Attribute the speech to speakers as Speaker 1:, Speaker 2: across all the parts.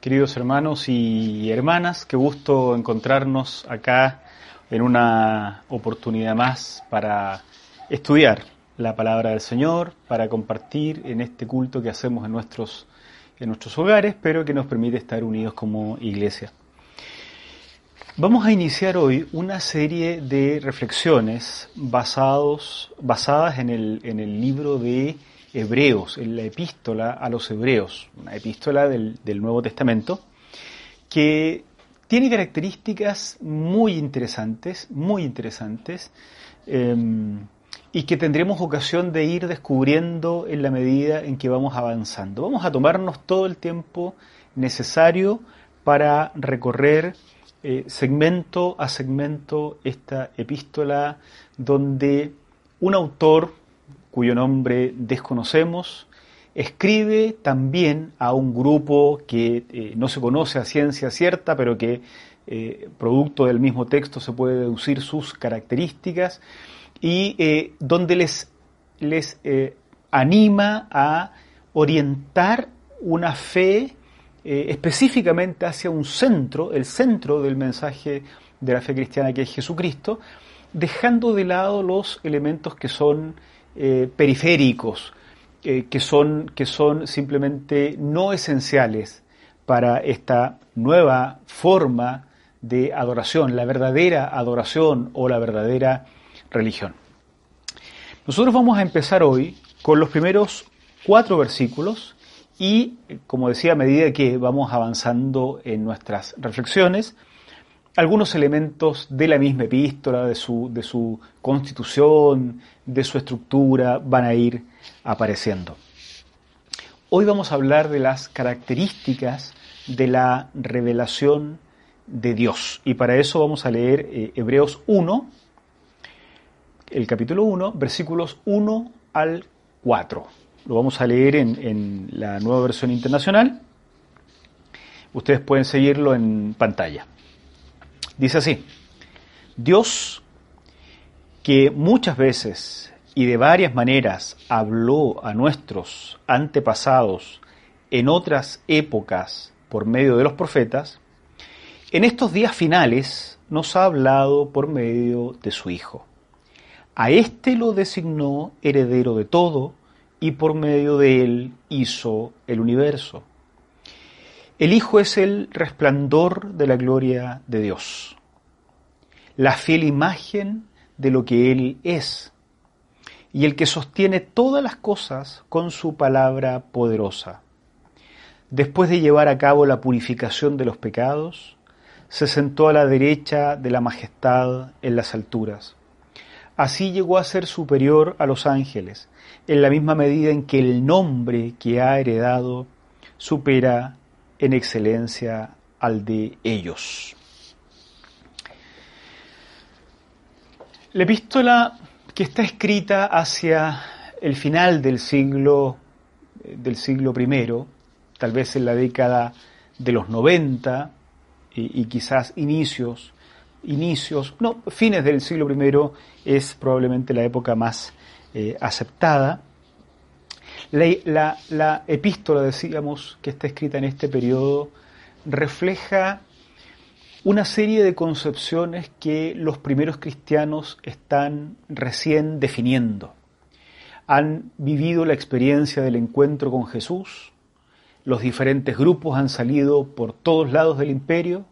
Speaker 1: Queridos hermanos y hermanas, qué gusto encontrarnos acá en una oportunidad más para estudiar la palabra del Señor, para compartir en este culto que hacemos en nuestros, en nuestros hogares, pero que nos permite estar unidos como iglesia. Vamos a iniciar hoy una serie de reflexiones basados, basadas en el, en el libro de Hebreos, en la epístola a los Hebreos, una epístola del, Nuevo Testamento, que tiene características muy interesantes, muy interesantes, em, y que tendremos ocasión de ir descubriendo en la medida en que vamos avanzando. Vamos a tomarnos todo el tiempo necesario para recorrer eh, segmento a segmento esta epístola donde un autor cuyo nombre desconocemos, escribe también a un grupo que eh, no se conoce a ciencia cierta, pero que eh, producto del mismo texto se puede deducir sus características, y eh, donde les, les anima a orientar una fe específicamente hacia un centro, el centro del mensaje de la fe cristiana que es Jesucristo, dejando de lado los elementos que son eh, periféricos, eh, que, son, que son simplemente no esenciales para esta nueva forma de adoración, la verdadera adoración o la verdadera religión. Nosotros vamos a empezar hoy con los primeros cuatro versículos y, como decía, a medida que vamos avanzando en nuestras reflexiones, algunos elementos de la misma epístola, de su, de su constitución, de su estructura, van a ir apareciendo. Hoy vamos a hablar de las características de la revelación de Dios. Y para eso vamos a leer eh, Hebreos 1, el capítulo 1, versículos 1 al 4. Lo vamos a leer en, en la nueva versión internacional. Ustedes pueden seguirlo en pantalla. Dice así, Dios que muchas veces y de varias maneras habló a nuestros antepasados en otras épocas por medio de los profetas, en estos días finales nos ha hablado por medio de su Hijo. A éste lo designó heredero de todo y por medio de él hizo el universo. El Hijo es el resplandor de la gloria de Dios, la fiel imagen de lo que Él es, y el que sostiene todas las cosas con su palabra poderosa. Después de llevar a cabo la purificación de los pecados, se sentó a la derecha de la majestad en las alturas. Así llegó a ser superior a los ángeles, en la misma medida en que el nombre que ha heredado supera en excelencia al de ellos. La epístola que está escrita hacia el final del siglo, del siglo I, tal vez en la década de los 90 y, quizás inicios, inicios, no, fines del siglo I es probablemente la época más eh, aceptada. La, epístola, decíamos, que está escrita en este periodo, refleja una serie de concepciones que los primeros cristianos están recién definiendo. Han vivido la experiencia del encuentro con Jesús, los diferentes grupos han salido por todos lados del imperio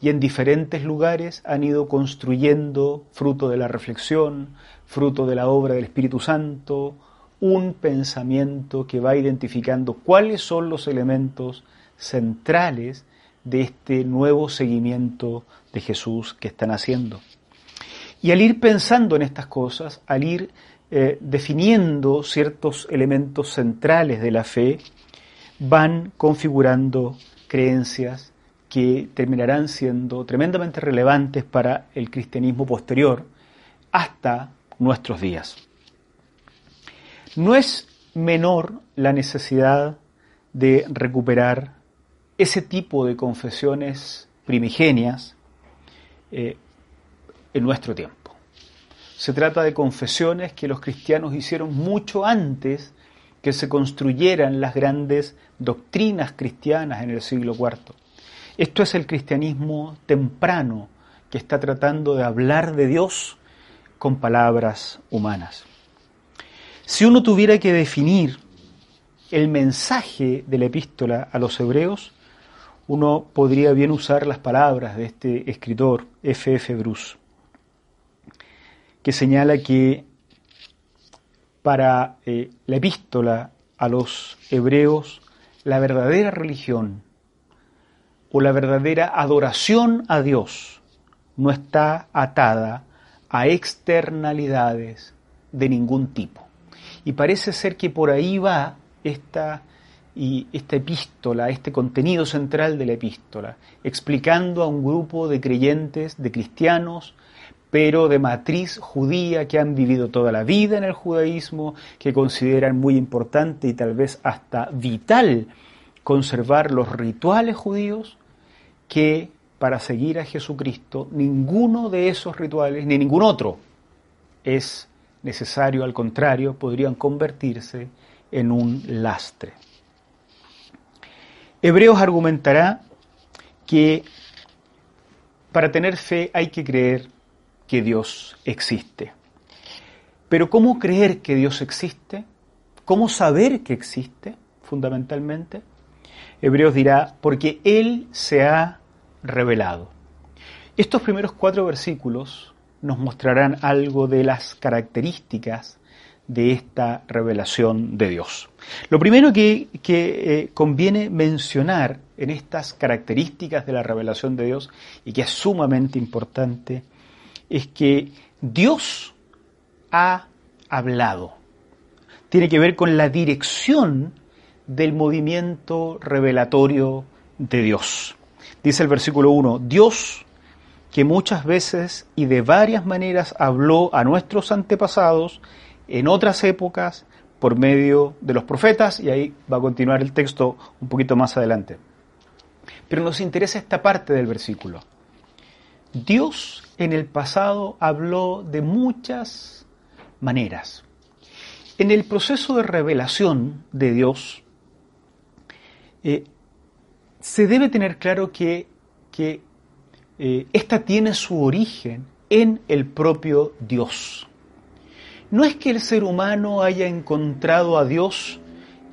Speaker 1: y en diferentes lugares han ido construyendo, fruto de la reflexión, fruto de la obra del Espíritu Santo, un pensamiento que va identificando cuáles son los elementos centrales de este nuevo seguimiento de Jesús que están haciendo. Y al ir pensando en estas cosas, al ir eh, definiendo ciertos elementos centrales de la fe, van configurando creencias que terminarán siendo tremendamente relevantes para el cristianismo posterior hasta nuestros días. No es menor la necesidad de recuperar ese tipo de confesiones primigenias eh, en nuestro tiempo. Se trata de confesiones que los cristianos hicieron mucho antes que se construyeran las grandes doctrinas cristianas en el siglo IV. Esto es el cristianismo temprano que está tratando de hablar de Dios con palabras humanas. Si uno tuviera que definir el mensaje de la epístola a los hebreos, uno podría bien usar las palabras de este escritor, F. F. Bruce, que señala que para eh, la epístola a los hebreos, la verdadera religión o la verdadera adoración a Dios no está atada a externalidades de ningún tipo. Y parece ser que por ahí va esta, y esta epístola, este contenido central de la epístola, explicando a un grupo de creyentes, de cristianos, pero de matriz judía que han vivido toda la vida en el judaísmo, que consideran muy importante y tal vez hasta vital conservar los rituales judíos, que para seguir a Jesucristo ninguno de esos rituales, ni ningún otro, es necesario, al contrario, podrían convertirse en un lastre. Hebreos argumentará que para tener fe hay que creer que Dios existe. Pero ¿cómo creer que Dios existe? ¿Cómo saber que existe, fundamentalmente? Hebreos dirá, porque Él se ha revelado. Estos primeros cuatro versículos nos mostrarán algo de las características de esta revelación de Dios. Lo primero que, eh, conviene mencionar en estas características de la revelación de Dios y que es sumamente importante es que Dios ha hablado. Tiene que ver con la dirección del movimiento revelatorio de Dios. Dice el versículo 1, Dios que muchas veces y de varias maneras habló a nuestros antepasados en otras épocas por medio de los profetas, y ahí va a continuar el texto un poquito más adelante. Pero nos interesa esta parte del versículo. Dios en el pasado habló de muchas maneras. En el proceso de revelación de Dios, eh, se debe tener claro que, que eh, esta tiene su origen en el propio Dios. No es que el ser humano haya encontrado a Dios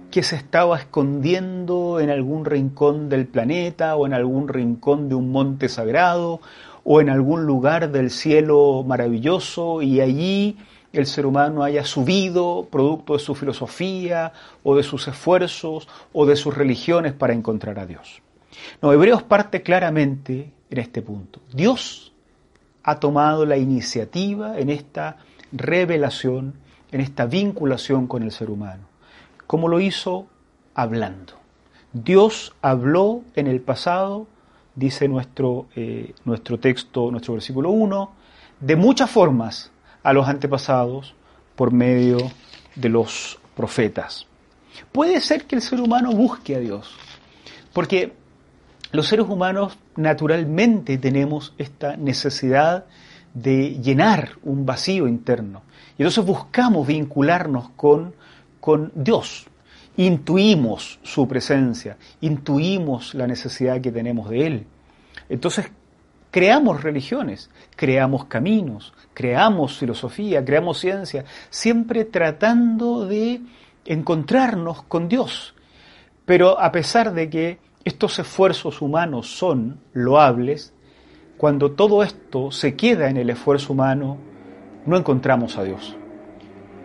Speaker 1: que se estaba escondiendo en algún rincón del planeta o en algún rincón de un monte sagrado o en algún lugar del cielo maravilloso y allí el ser humano haya subido producto de su filosofía o de sus esfuerzos o de sus religiones para encontrar a Dios. No, Hebreos parte claramente en este punto. Dios ha tomado la iniciativa en esta revelación, en esta vinculación con el ser humano. como lo hizo? Hablando. Dios habló en el pasado dice nuestro, eh, nuestro texto, nuestro versículo 1, de muchas formas a los antepasados por medio de los profetas. Puede ser que el ser humano busque a Dios, porque los seres humanos naturalmente tenemos esta necesidad de llenar un vacío interno. Y entonces buscamos vincularnos con, con Dios, intuimos su presencia, intuimos la necesidad que tenemos de Él. Entonces, creamos religiones, creamos caminos, creamos filosofía, creamos ciencia, siempre tratando de encontrarnos con Dios. Pero a pesar de que estos esfuerzos humanos son loables, cuando todo esto se queda en el esfuerzo humano, no encontramos a Dios.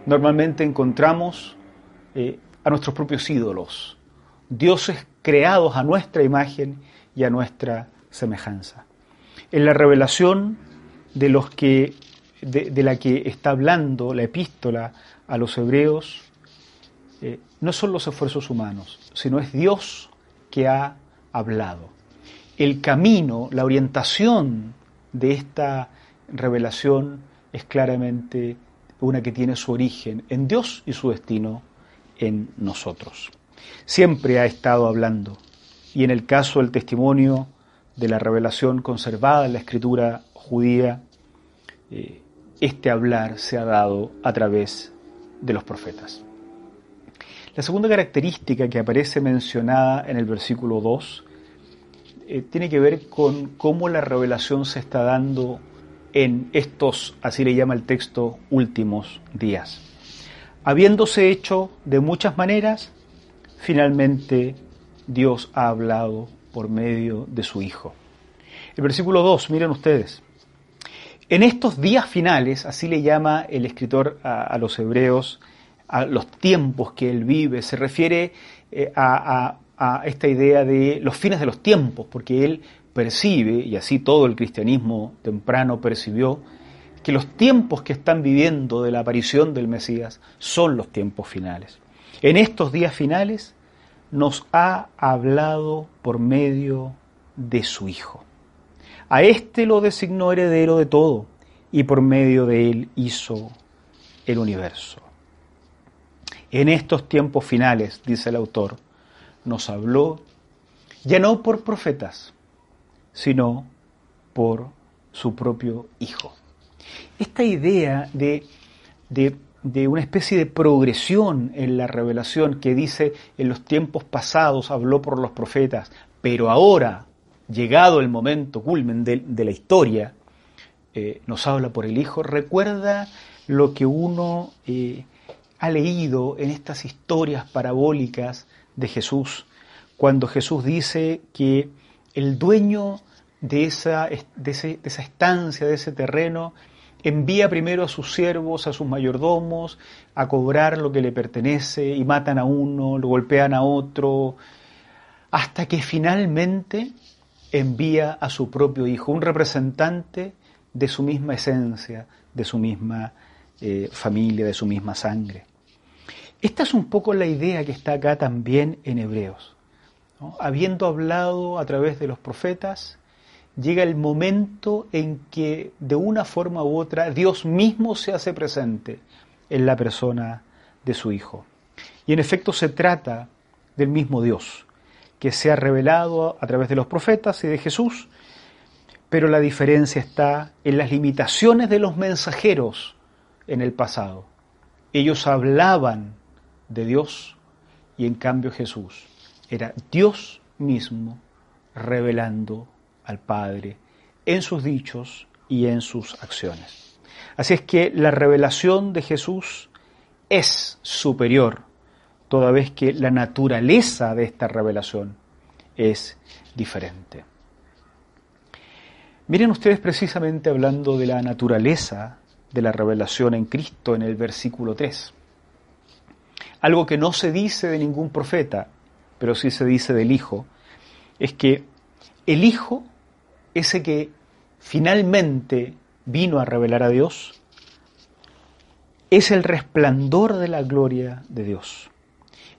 Speaker 1: Normalmente encontramos eh, a nuestros propios ídolos, dioses creados a nuestra imagen y a nuestra semejanza. En la revelación de la que está hablando la epístola a los hebreos eh, no son los esfuerzos humanos, sino es Dios que ha hablado. El camino, la orientación de esta revelación es claramente una que tiene su origen en Dios y su destino en nosotros. Siempre ha estado hablando y en el caso del testimonio de la revelación conservada en la escritura judía, eh, este hablar se ha dado a través de los profetas. La segunda característica que aparece mencionada en el versículo 2 eh, tiene que ver con cómo la revelación se está dando en estos, así le llama el texto, últimos días. Habiéndose hecho de muchas maneras, finalmente Dios ha hablado por medio de su Hijo. El versículo 2, miren ustedes. En estos días finales, así le llama el escritor a, los hebreos, a los tiempos que él vive, se refiere eh, a, a esta idea de los fines de los tiempos, porque él percibe, y así todo el cristianismo temprano percibió, que los tiempos que están viviendo de la aparición del Mesías son los tiempos finales. En estos días finales nos ha hablado por medio de su Hijo. A éste lo designó heredero de todo y por medio de él hizo el universo. En estos tiempos finales, dice el autor, nos habló ya no por profetas, sino por su propio Hijo. Esta idea de, de, una especie de progresión en la revelación que dice en los tiempos pasados habló por los profetas, pero ahora, llegado el momento culmen de, la historia, eh, nos habla por el Hijo, recuerda lo que uno eh, ha leído en estas historias parabólicas de Jesús, cuando Jesús dice que el dueño de esa, de, esa estancia, de ese terreno, envía primero a sus siervos, a sus mayordomos, a cobrar lo que le pertenece y matan a uno, lo golpean a otro, hasta que finalmente envía a su propio hijo, un representante de su misma esencia, de su misma eh, familia, de su misma sangre. Esta es un poco la idea que está acá también en Hebreos. Habiendo hablado a través de los profetas, llega el momento en que de una forma u otra Dios mismo se hace presente en la persona de su Hijo. Y en efecto se trata del mismo Dios, que se ha revelado a través de los profetas y de Jesús, pero la diferencia está en las limitaciones de los mensajeros en el pasado. Ellos hablaban de Dios y en cambio Jesús era Dios mismo revelando al Padre en sus dichos y en sus acciones. Así es que la revelación de Jesús es superior, toda vez que la naturaleza de esta revelación es diferente. Miren ustedes precisamente hablando de la naturaleza de la revelación en Cristo en el versículo 3. Algo que no se dice de ningún profeta, pero sí se dice del Hijo, es que el Hijo ese que finalmente vino a revelar a Dios, es el resplandor de la gloria de Dios.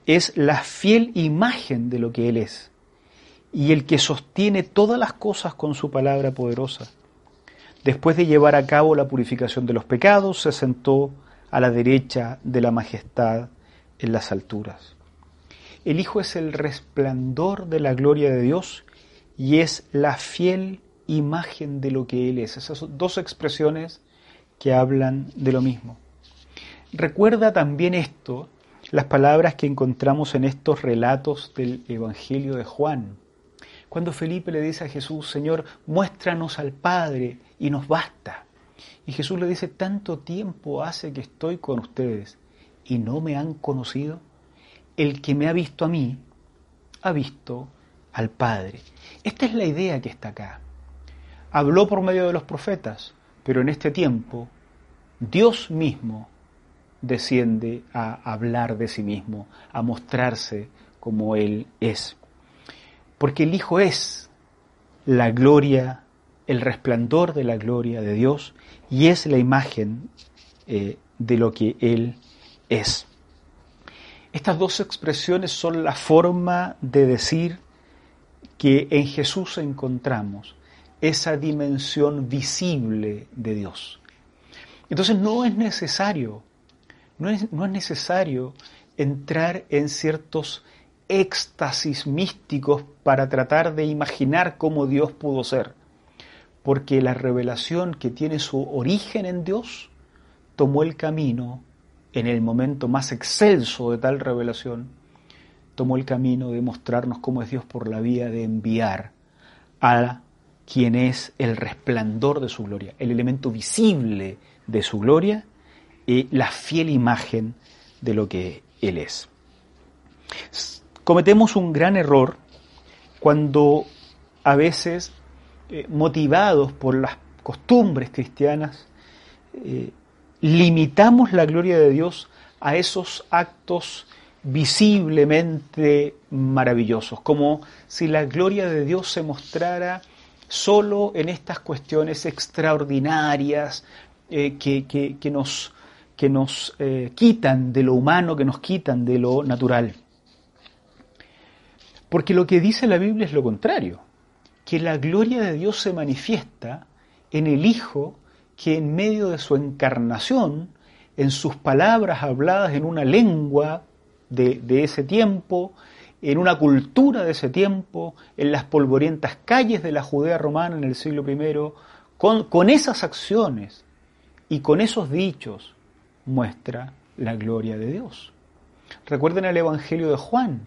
Speaker 1: Es la fiel imagen de lo que Él es y el que sostiene todas las cosas con su palabra poderosa. Después de llevar a cabo la purificación de los pecados, se sentó a la derecha de la majestad en las alturas. El Hijo es el resplandor de la gloria de Dios y es la fiel imagen de lo que Él es. Esas dos expresiones que hablan de lo mismo. Recuerda también esto, las palabras que encontramos en estos relatos del Evangelio de Juan. Cuando Felipe le dice a Jesús, Señor, muéstranos al Padre y nos basta. Y Jesús le dice, tanto tiempo hace que estoy con ustedes y no me han conocido. El que me ha visto a mí, ha visto al Padre. Esta es la idea que está acá habló por medio de los profetas, pero en este tiempo Dios mismo desciende a hablar de sí mismo, a mostrarse como Él es. Porque el Hijo es la gloria el resplandor de la gloria de Dios y es la imagen eh, de lo que Él es. Estas dos expresiones son la forma de decir que en Jesús encontramos esa dimensión visible de Dios. Entonces no es necesario, no es, no es necesario entrar en ciertos éxtasis místicos para tratar de imaginar cómo Dios pudo ser, porque la revelación que tiene su origen en Dios tomó el camino en el momento más excelso de tal revelación, tomó el camino de mostrarnos cómo es Dios por la vía de enviar a quien es el resplandor de su gloria, el elemento visible de su gloria y la fiel imagen de lo que Él es. Cometemos un gran error cuando a veces, eh, motivados por las costumbres cristianas, eh, limitamos la gloria de Dios a esos actos visiblemente maravillosos, como si la gloria de Dios se mostrara solo en estas cuestiones extraordinarias eh, que, nos, que nos eh, quitan de lo humano, que nos quitan de lo natural. Porque lo que dice la Biblia es lo contrario, que la gloria de Dios se manifiesta en el Hijo que en medio de su encarnación, en sus palabras habladas en una lengua de, ese tiempo, en una cultura de ese tiempo, en las polvorientas calles de la Judea romana en el siglo I, con, esas acciones y con esos dichos muestra la gloria de Dios. Recuerden el Evangelio de Juan,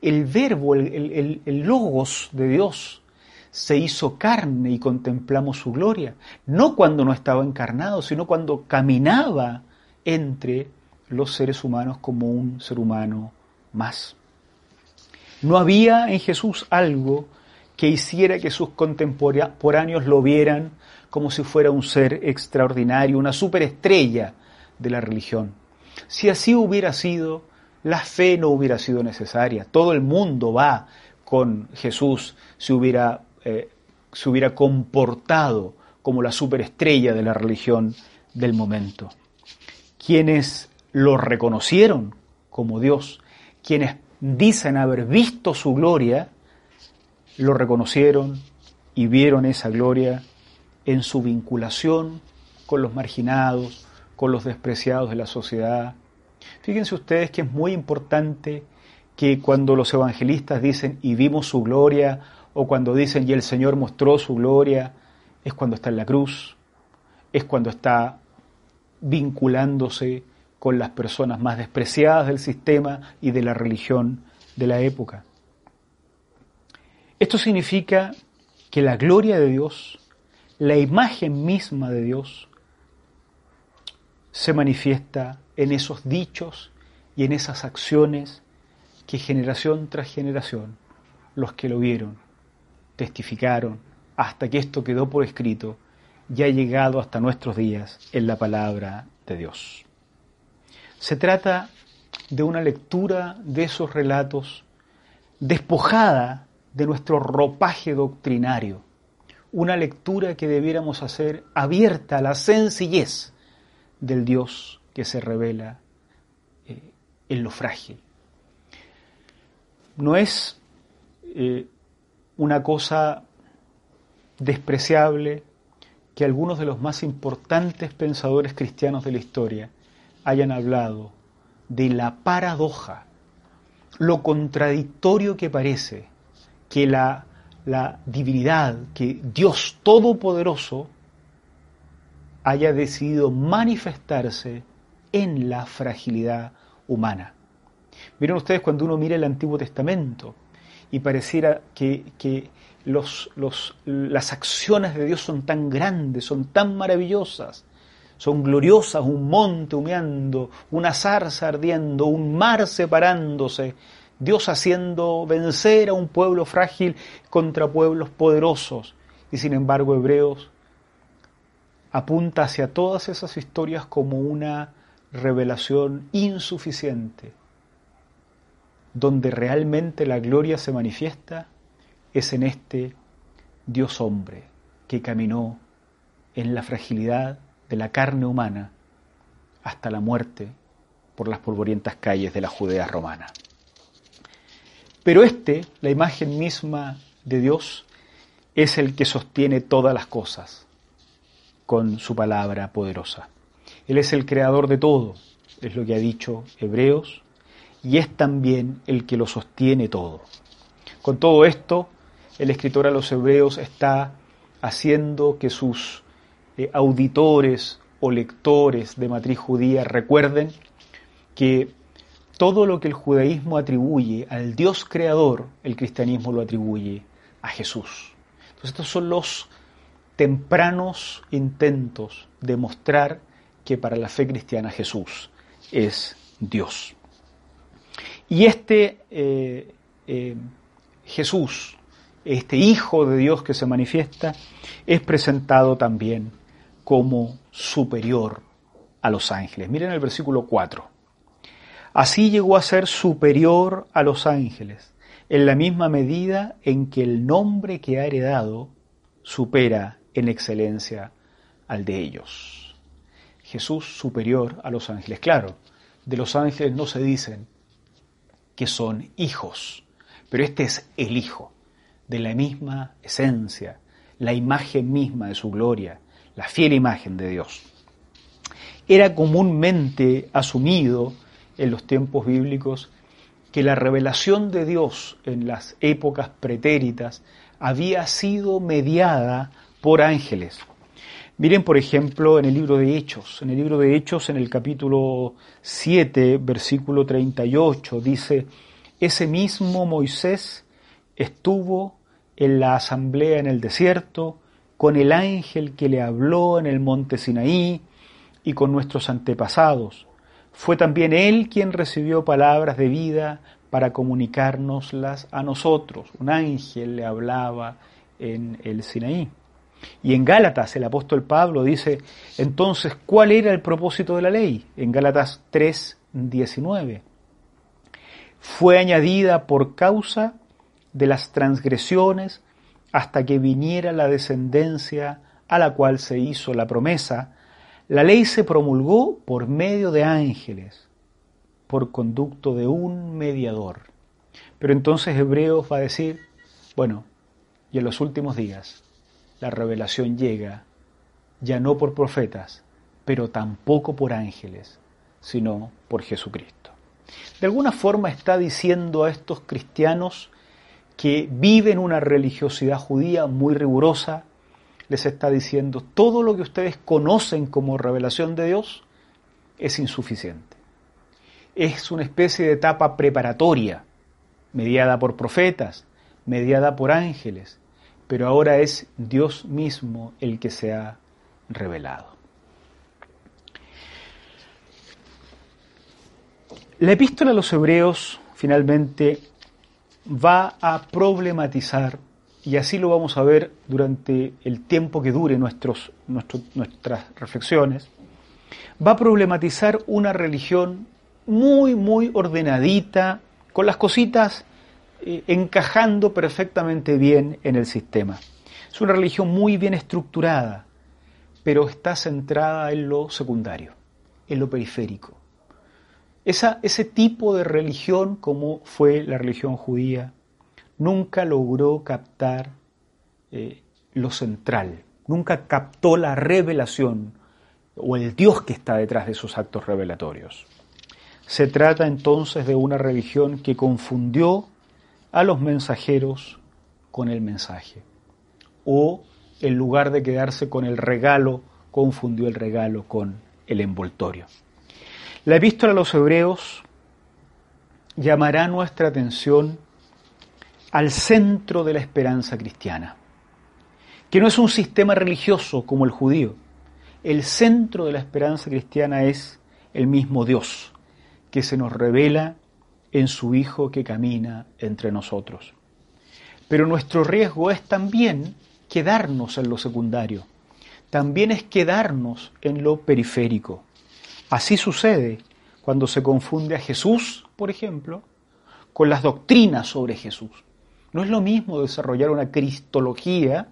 Speaker 1: el verbo, el logos de Dios, se hizo carne y contemplamos su gloria, no cuando no estaba encarnado, sino cuando caminaba entre los seres humanos como un ser humano más. No había en Jesús algo que hiciera que sus contemporáneos lo vieran como si fuera un ser extraordinario, una superestrella de la religión. Si así hubiera sido, la fe no hubiera sido necesaria. Todo el mundo va con Jesús si hubiera eh, se hubiera comportado como la superestrella de la religión del momento. Quienes lo reconocieron como Dios, quienes dicen haber visto su gloria, lo reconocieron y vieron esa gloria en su vinculación con los marginados, con los despreciados de la sociedad. Fíjense ustedes que es muy importante que cuando los evangelistas dicen y vimos su gloria o cuando dicen y el Señor mostró su gloria, es cuando está en la cruz, es cuando está vinculándose con las personas más despreciadas del sistema y de la religión de la época. Esto significa que la gloria de Dios, la imagen misma de Dios, se manifiesta en esos dichos y en esas acciones que generación tras generación los que lo vieron testificaron hasta que esto quedó por escrito y ha llegado hasta nuestros días en la palabra de Dios. Se trata de una lectura de esos relatos despojada de nuestro ropaje doctrinario, una lectura que debiéramos hacer abierta a la sencillez del Dios que se revela eh, en lo frágil. No es eh, una cosa despreciable que algunos de los más importantes pensadores cristianos de la historia hayan hablado de la paradoja, lo contradictorio que parece que la, la divinidad, que Dios Todopoderoso haya decidido manifestarse en la fragilidad humana. Miren ustedes cuando uno mira el Antiguo Testamento, y pareciera que, los, las acciones de Dios son tan grandes, son tan maravillosas, son gloriosas, un monte humeando, una zarza ardiendo, un mar separándose, Dios haciendo vencer a un pueblo frágil contra pueblos poderosos. Y sin embargo Hebreos apunta hacia todas esas historias como una revelación insuficiente donde realmente la gloria se manifiesta es en este Dios hombre que caminó en la fragilidad de la carne humana hasta la muerte por las polvorientas calles de la Judea romana. Pero este, la imagen misma de Dios, es el que sostiene todas las cosas con su palabra poderosa. Él es el creador de todo, es lo que ha dicho Hebreos, y es también el que lo sostiene todo. Con todo esto, el escritor a los Hebreos está haciendo que sus eh, auditores o lectores de matriz judía recuerden que todo lo que el judaísmo atribuye al Dios creador, el cristianismo lo atribuye a Jesús. Entonces estos son los tempranos intentos de mostrar que para la fe cristiana Jesús es Dios. Y este eh, eh, Jesús, este Hijo de Dios que se manifiesta, es presentado también como superior a los ángeles. Miren el versículo 4. Así llegó a ser superior a los ángeles, en la misma medida en que el nombre que ha heredado supera en excelencia al de ellos. Jesús superior a los ángeles. Claro, de los ángeles no se dicen que son hijos, pero este es el Hijo, de la misma esencia, la imagen misma de su gloria, la fiel imagen de Dios. Era comúnmente asumido en los tiempos bíblicos que la revelación de Dios en las épocas pretéritas había sido mediada por ángeles. Miren, por ejemplo, en el libro de Hechos. En el libro de Hechos, en el capítulo 7, versículo 38, dice, ese mismo Moisés estuvo en la asamblea en el desierto, con el ángel que le habló en el monte Sinaí y con nuestros antepasados fue también Él quien recibió palabras de vida para comunicárnoslas a nosotros. Un ángel le hablaba en el Sinaí. Y en Gálatas el apóstol Pablo dice, entonces, ¿cuál era el propósito de la ley? En Gálatas 3, 19. Fue añadida por causa de las transgresiones hasta que viniera la descendencia a la cual se hizo la promesa, la ley se promulgó por medio de ángeles, por conducto de un mediador. Pero entonces Hebreos va a decir, bueno, y en los últimos días la revelación llega ya no por profetas, pero tampoco por ángeles, sino por Jesucristo. De alguna forma está diciendo a estos cristianos que viven una religiosidad judía muy rigurosa, les está diciendo, todo lo que ustedes conocen como revelación de Dios es insuficiente. Es una especie de etapa preparatoria, mediada por profetas, mediada por ángeles, pero ahora es Dios mismo el que se ha revelado. La epístola a los hebreos finalmente va a problematizar y así lo vamos a ver durante el tiempo que dure nuestros, nuestras reflexiones, va a problematizar una religión muy, muy ordenadita, con las cositas encajando perfectamente bien en el sistema. Es una religión muy bien estructurada, pero está centrada en lo secundario, en lo periférico. Esa, ese tipo de religión como fue la religión judía, nunca logró captar eh, lo central, nunca captó la revelación o el Dios que está detrás de esos actos revelatorios. Se trata entonces de una religión que confundió a los mensajeros con el mensaje, o en lugar de quedarse con el regalo, confundió el regalo con el envoltorio. La epístola a los hebreos llamará nuestra atención al centro de la esperanza cristiana, que no es un sistema religioso como el judío. El centro de la esperanza cristiana es el mismo Dios, que se nos revela en su Hijo que camina entre nosotros. Pero nuestro riesgo es también quedarnos en lo secundario, también es quedarnos en lo periférico. Así sucede cuando se confunde a Jesús, por ejemplo, con las doctrinas sobre Jesús. No es lo mismo desarrollar una cristología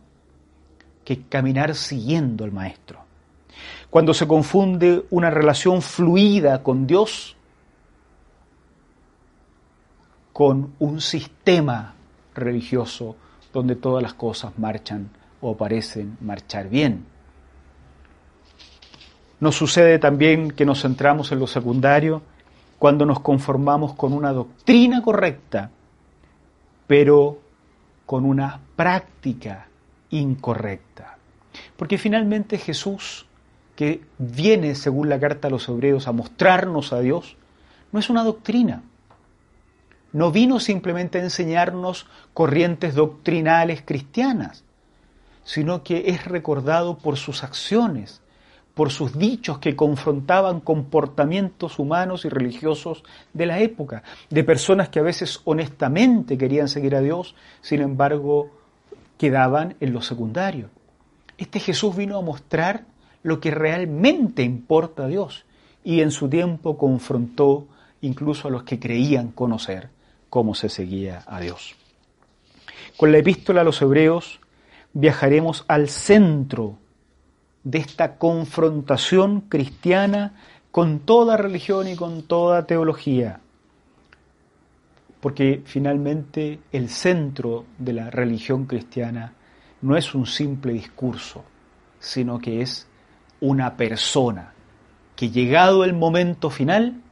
Speaker 1: que caminar siguiendo al Maestro. Cuando se confunde una relación fluida con Dios con un sistema religioso donde todas las cosas marchan o parecen marchar bien. Nos sucede también que nos centramos en lo secundario cuando nos conformamos con una doctrina correcta, pero con una práctica incorrecta. Porque finalmente Jesús, que viene, según la carta a los hebreos, a mostrarnos a Dios, no es una doctrina. No vino simplemente a enseñarnos corrientes doctrinales cristianas, sino que es recordado por sus acciones, por sus dichos que confrontaban comportamientos humanos y religiosos de la época, de personas que a veces honestamente querían seguir a Dios, sin embargo quedaban en lo secundario. Este Jesús vino a mostrar lo que realmente importa a Dios y en su tiempo confrontó incluso a los que creían conocer cómo se seguía a Dios. Con la epístola a los hebreos viajaremos al centro de esta confrontación cristiana con toda religión y con toda teología. Porque finalmente el centro de la religión cristiana no es un simple discurso, sino que es una persona que llegado el momento final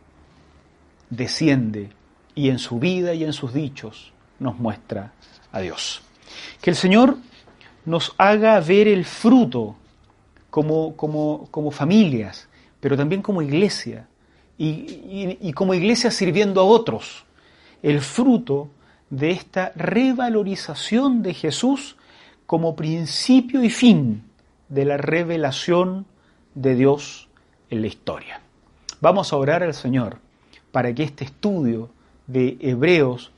Speaker 1: desciende y en su vida y en sus dichos nos muestra a Dios. Que el Señor nos haga ver el fruto como, como, como familias, pero también como iglesia, y, y como iglesia sirviendo a otros, el fruto de esta revalorización de Jesús como principio y fin de la revelación de Dios en la historia. Vamos a orar al Señor para que este estudio de Hebreos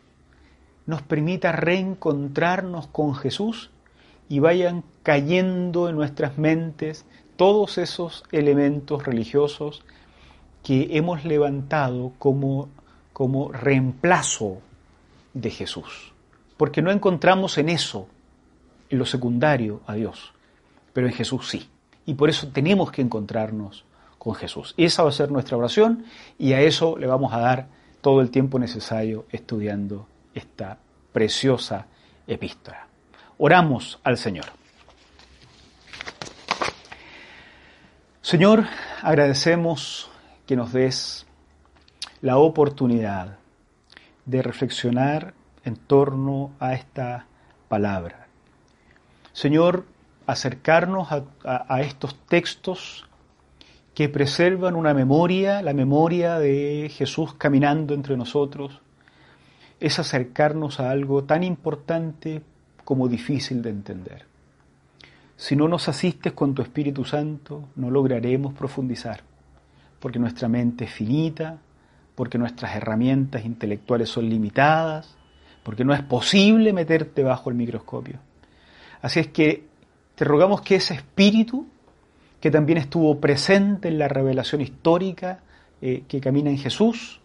Speaker 1: nos permita reencontrarnos con Jesús y vayan cayendo en nuestras mentes todos esos elementos religiosos que hemos levantado como, como reemplazo de Jesús. Porque no encontramos en eso, lo secundario, a Dios, pero en Jesús sí. Y por eso tenemos que encontrarnos con Jesús. Esa va a ser nuestra oración y a eso le vamos a dar todo el tiempo necesario estudiando esta preciosa epístola. Oramos al Señor. Señor, agradecemos que nos des la oportunidad de reflexionar en torno a esta palabra. Señor, acercarnos a, estos textos que preservan una memoria, la memoria de Jesús caminando entre nosotros, es acercarnos a algo tan importante como difícil de entender. Si no nos asistes con tu Espíritu Santo, no lograremos profundizar, porque nuestra mente es finita, porque nuestras herramientas intelectuales son limitadas, porque no es posible meterte bajo el microscopio. Así es que te rogamos que ese espíritu, que también estuvo presente en la revelación histórica eh, que camina en Jesús,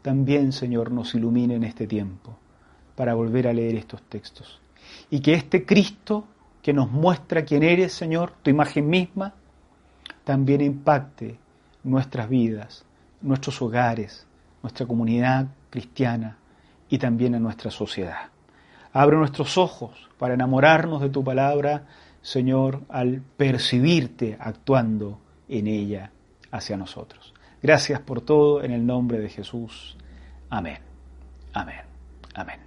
Speaker 1: también, Señor, nos ilumine en este tiempo para volver a leer estos textos. Y que este Cristo que nos muestra quién eres, Señor, tu imagen misma, también impacte nuestras vidas, nuestros hogares, nuestra comunidad cristiana y también en nuestra sociedad. Abre nuestros ojos para enamorarnos de tu palabra, Señor, al percibirte actuando en ella hacia nosotros. Gracias por todo en el nombre de Jesús. Amén. Amén. Amén.